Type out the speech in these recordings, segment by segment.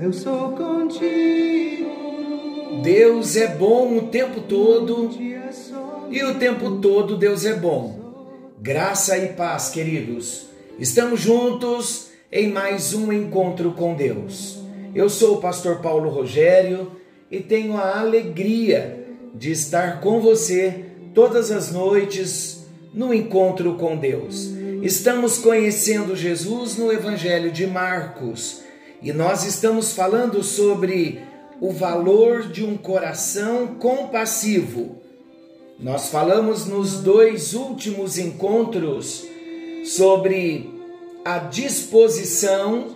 eu sou contigo. Deus é bom o tempo todo e o tempo todo Deus é bom. Graça e paz, queridos. Estamos juntos em mais um encontro com Deus. Eu sou o pastor Paulo Rogério e tenho a alegria de estar com você todas as noites no encontro com Deus. Estamos conhecendo Jesus no Evangelho de Marcos e nós estamos falando sobre o valor de um coração compassivo. Nós falamos nos dois últimos encontros sobre a disposição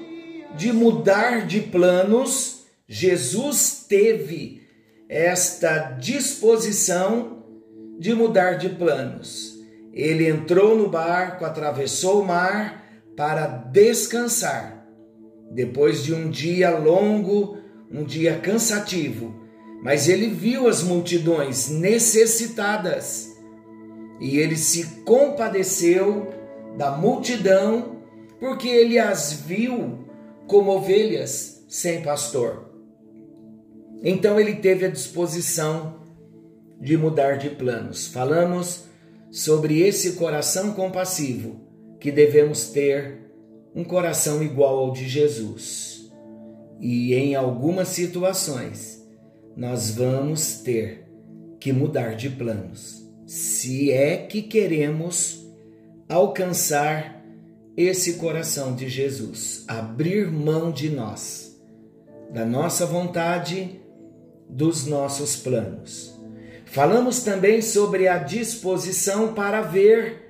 de mudar de planos. Jesus teve esta disposição de mudar de planos. Ele entrou no barco, atravessou o mar para descansar. Depois de um dia longo, um dia cansativo, mas ele viu as multidões necessitadas e ele se compadeceu da multidão, porque ele as viu como ovelhas sem pastor. Então ele teve a disposição de mudar de planos. Falamos sobre esse coração compassivo que devemos ter, um coração igual ao de Jesus. E em algumas situações nós vamos ter que mudar de planos, se é que queremos alcançar esse coração de Jesus, abrir mão de nós, da nossa vontade, dos nossos planos. Falamos também sobre a disposição para ver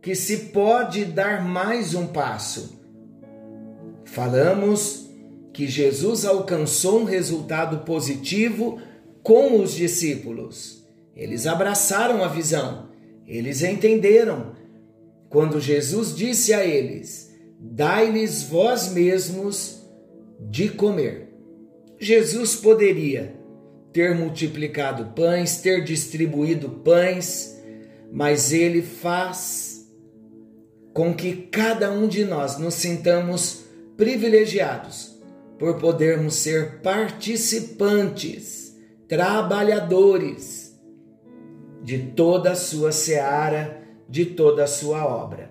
que se pode dar mais um passo. Falamos que Jesus alcançou um resultado positivo com os discípulos. Eles abraçaram a visão, eles entenderam. Quando Jesus disse a eles: Dai-lhes vós mesmos de comer. Jesus poderia ter multiplicado pães, ter distribuído pães, mas ele faz com que cada um de nós nos sintamos privilegiados por podermos ser participantes, trabalhadores de toda a sua seara, de toda a sua obra.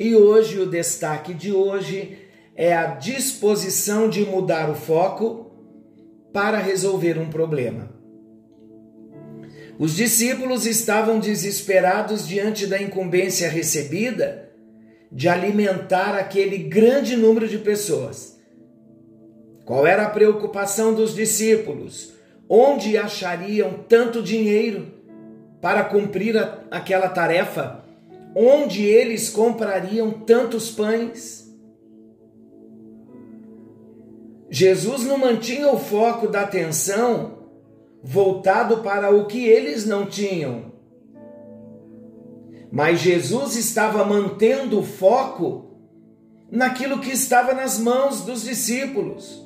E hoje o destaque de hoje é a disposição de mudar o foco para resolver um problema. Os discípulos estavam desesperados diante da incumbência recebida de alimentar aquele grande número de pessoas. Qual era a preocupação dos discípulos? Onde achariam tanto dinheiro para cumprir a, aquela tarefa? Onde eles comprariam tantos pães? Jesus não mantinha o foco da atenção voltado para o que eles não tinham. Mas Jesus estava mantendo o foco naquilo que estava nas mãos dos discípulos.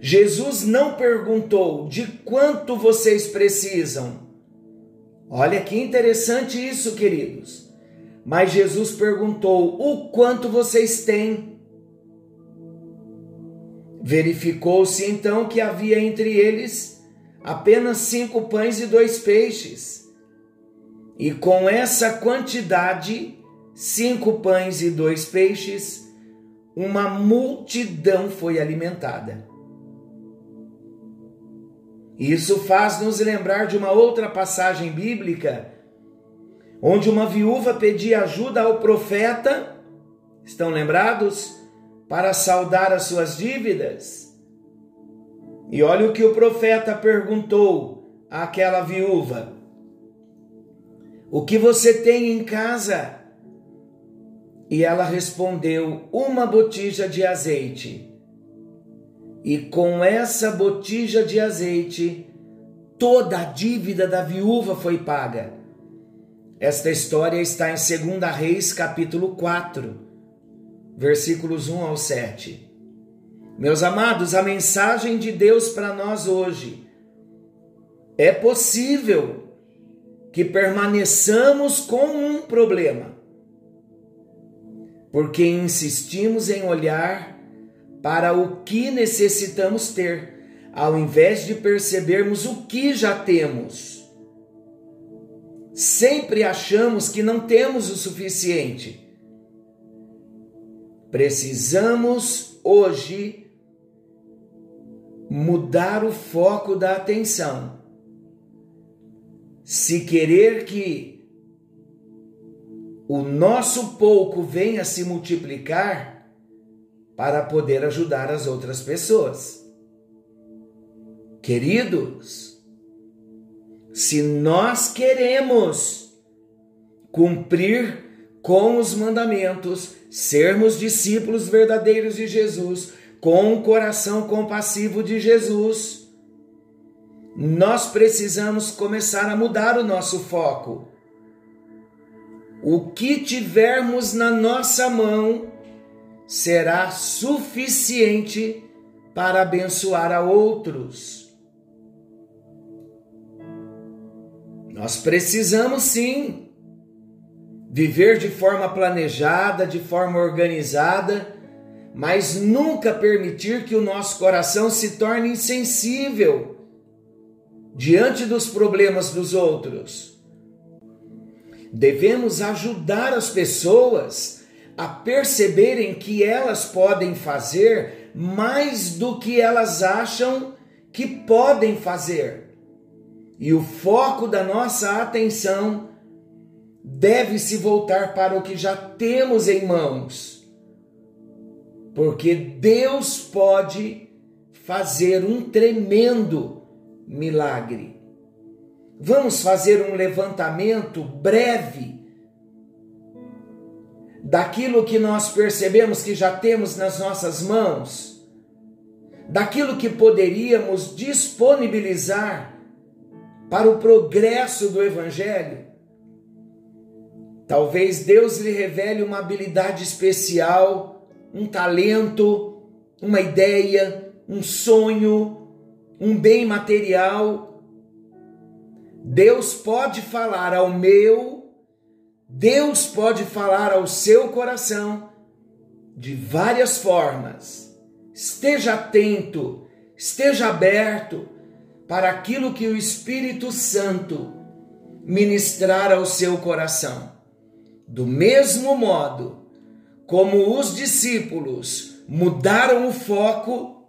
Jesus não perguntou de quanto vocês precisam. Olha que interessante isso, queridos. Mas Jesus perguntou o quanto vocês têm. Verificou-se então que havia entre eles apenas cinco pães e dois peixes. E com essa quantidade, cinco pães e dois peixes, uma multidão foi alimentada. Isso faz nos lembrar de uma outra passagem bíblica, onde uma viúva pedia ajuda ao profeta, estão lembrados? Para saldar as suas dívidas. E olha o que o profeta perguntou àquela viúva: O que você tem em casa? E ela respondeu: Uma botija de azeite. e com essa botija de azeite, toda a dívida da viúva foi paga. Esta história está em 2 Reis, capítulo 4, versículos 1 ao 7. Meus amados, a mensagem de Deus para nós hoje é possível que permaneçamos com um problema, porque insistimos em olhar para o que necessitamos ter, ao invés de percebermos o que já temos. Sempre achamos que não temos o suficiente. Precisamos hoje mudar o foco da atenção se querer que o nosso pouco venha se multiplicar para poder ajudar as outras pessoas. Queridos, se nós queremos cumprir com os mandamentos, sermos discípulos verdadeiros de Jesus, com o coração compassivo de Jesus, nós precisamos começar a mudar o nosso foco. O que tivermos na nossa mão será suficiente para abençoar a outros. Nós precisamos sim viver de forma planejada, de forma organizada, mas nunca permitir que o nosso coração se torne insensível diante dos problemas dos outros. Devemos ajudar as pessoas a perceberem que elas podem fazer mais do que elas acham que podem fazer. E o foco da nossa atenção deve se voltar para o que já temos em mãos. Porque Deus pode fazer um tremendo milagre. Vamos fazer um levantamento breve daquilo que nós percebemos que já temos nas nossas mãos, daquilo que poderíamos disponibilizar para o progresso do Evangelho. Talvez Deus lhe revele uma habilidade especial, um talento, uma ideia, um sonho, um bem material. Deus pode falar ao meu, Deus pode falar ao seu coração de várias formas. Esteja atento, esteja aberto para aquilo que o Espírito Santo ministrar ao seu coração. Do mesmo modo como os discípulos mudaram o foco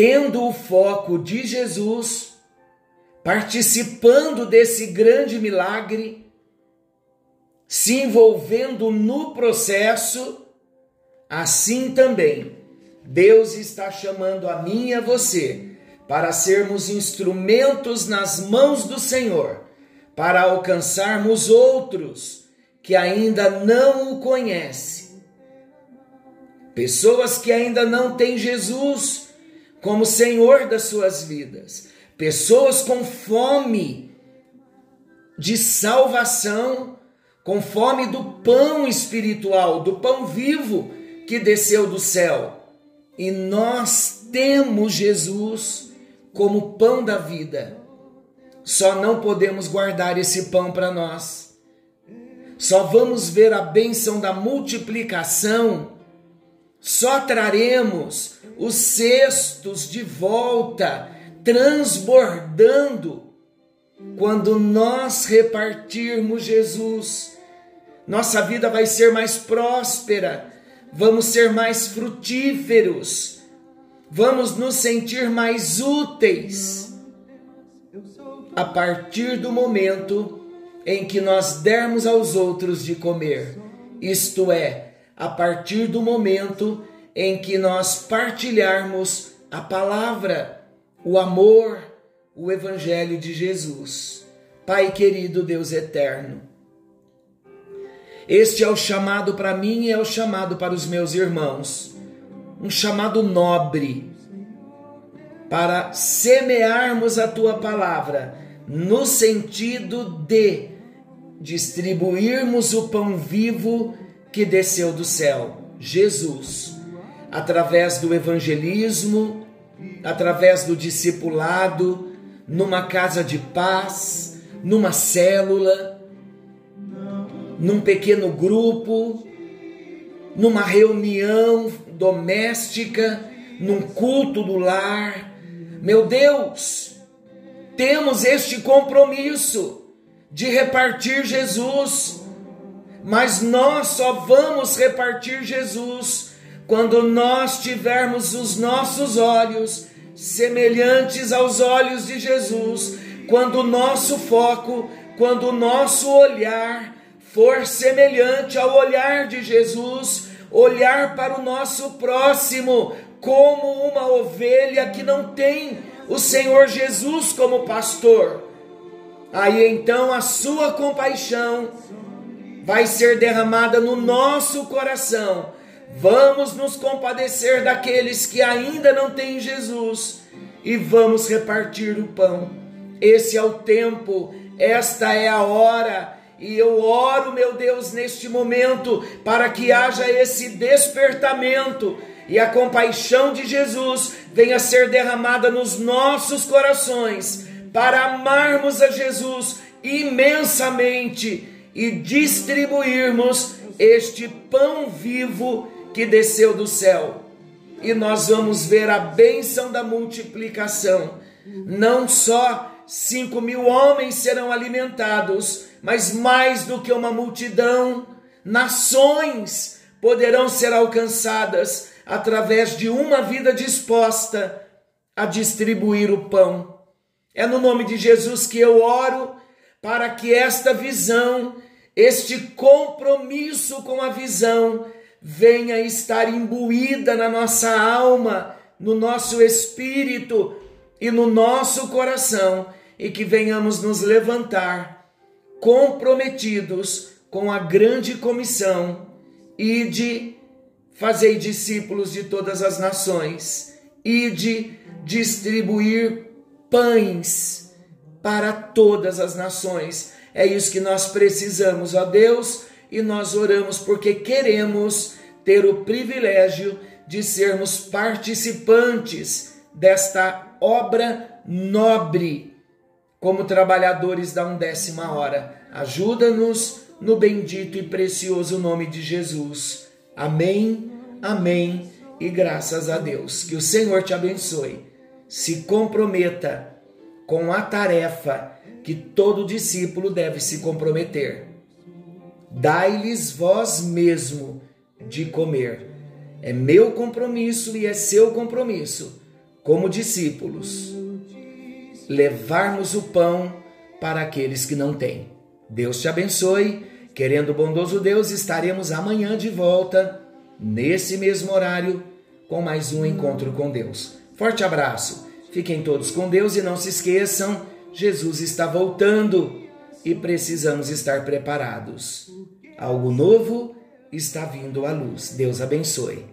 tendo o foco de Jesus, participando desse grande milagre, se envolvendo no processo, assim também Deus está chamando a mim e a você para sermos instrumentos nas mãos do Senhor, para alcançarmos outros que ainda não o conhecem. Pessoas que ainda não têm Jesus como Senhor das suas vidas. Pessoas com fome de salvação, com fome do pão espiritual, do pão vivo que desceu do céu. E nós temos Jesus como pão da vida. Só não podemos guardar esse pão para nós. Só vamos ver a bênção da multiplicação. Só traremos os cestos de volta, transbordando. Quando nós repartirmos Jesus, nossa vida vai ser mais próspera, vamos ser mais frutíferos, vamos nos sentir mais úteis. A partir do momento em que nós dermos aos outros de comer, isto é, a partir do momento em que nós partilharmos a palavra, o amor, o Evangelho de Jesus. Pai querido, Deus eterno, este é o chamado para mim e é o chamado para os meus irmãos. um chamado nobre para semearmos a tua palavra no sentido de distribuirmos o pão vivo que desceu do céu, Jesus, através do evangelismo, através do discipulado, numa casa de paz, numa célula, num pequeno grupo, numa reunião doméstica, num culto do lar. Meu Deus, temos este compromisso de repartir Jesus, mas nós só vamos repartir Jesus quando nós tivermos os nossos olhos semelhantes aos olhos de Jesus, quando o nosso foco, quando o nosso olhar for semelhante ao olhar de Jesus, olhar para o nosso próximo como uma ovelha que não tem o Senhor Jesus como pastor. Aí então a sua compaixão vai ser derramada no nosso coração Vamos nos compadecer daqueles que ainda não têm Jesus e vamos repartir o pão. Esse é o tempo, esta é a hora. E eu oro, meu Deus, neste momento, para que haja esse despertamento e a compaixão de Jesus venha ser derramada nos nossos corações, para amarmos a Jesus imensamente e distribuirmos este pão vivo que desceu do céu. E nós vamos ver a bênção da multiplicação. Não só cinco mil homens serão alimentados, mas mais do que uma multidão, nações poderão ser alcançadas através de uma vida disposta a distribuir o pão. É no nome de Jesus que eu oro para que esta visão, este compromisso com a visão, venha estar imbuída na nossa alma, no nosso espírito e no nosso coração, e que venhamos nos levantar comprometidos com a grande comissão e de fazer discípulos de todas as nações e de distribuir pães para todas as nações. É isso que nós precisamos, ó Deus e nós oramos porque queremos ter o privilégio de sermos participantes desta obra nobre, como trabalhadores da undécima hora. Ajuda-nos no bendito e precioso nome de Jesus. Amém, amém e graças a Deus. Que o Senhor te abençoe. Se comprometa com a tarefa que todo discípulo deve se comprometer dai-lhes vós mesmo de comer. É meu compromisso e é seu compromisso, como discípulos, levarmos o pão para aqueles que não têm. Deus te abençoe. Querendo o bondoso Deus, estaremos amanhã de volta, nesse mesmo horário, com mais um encontro com Deus. Forte abraço. Fiquem todos com Deus e não se esqueçam, Jesus está voltando e precisamos estar preparados. Algo novo está vindo à luz. Deus abençoe.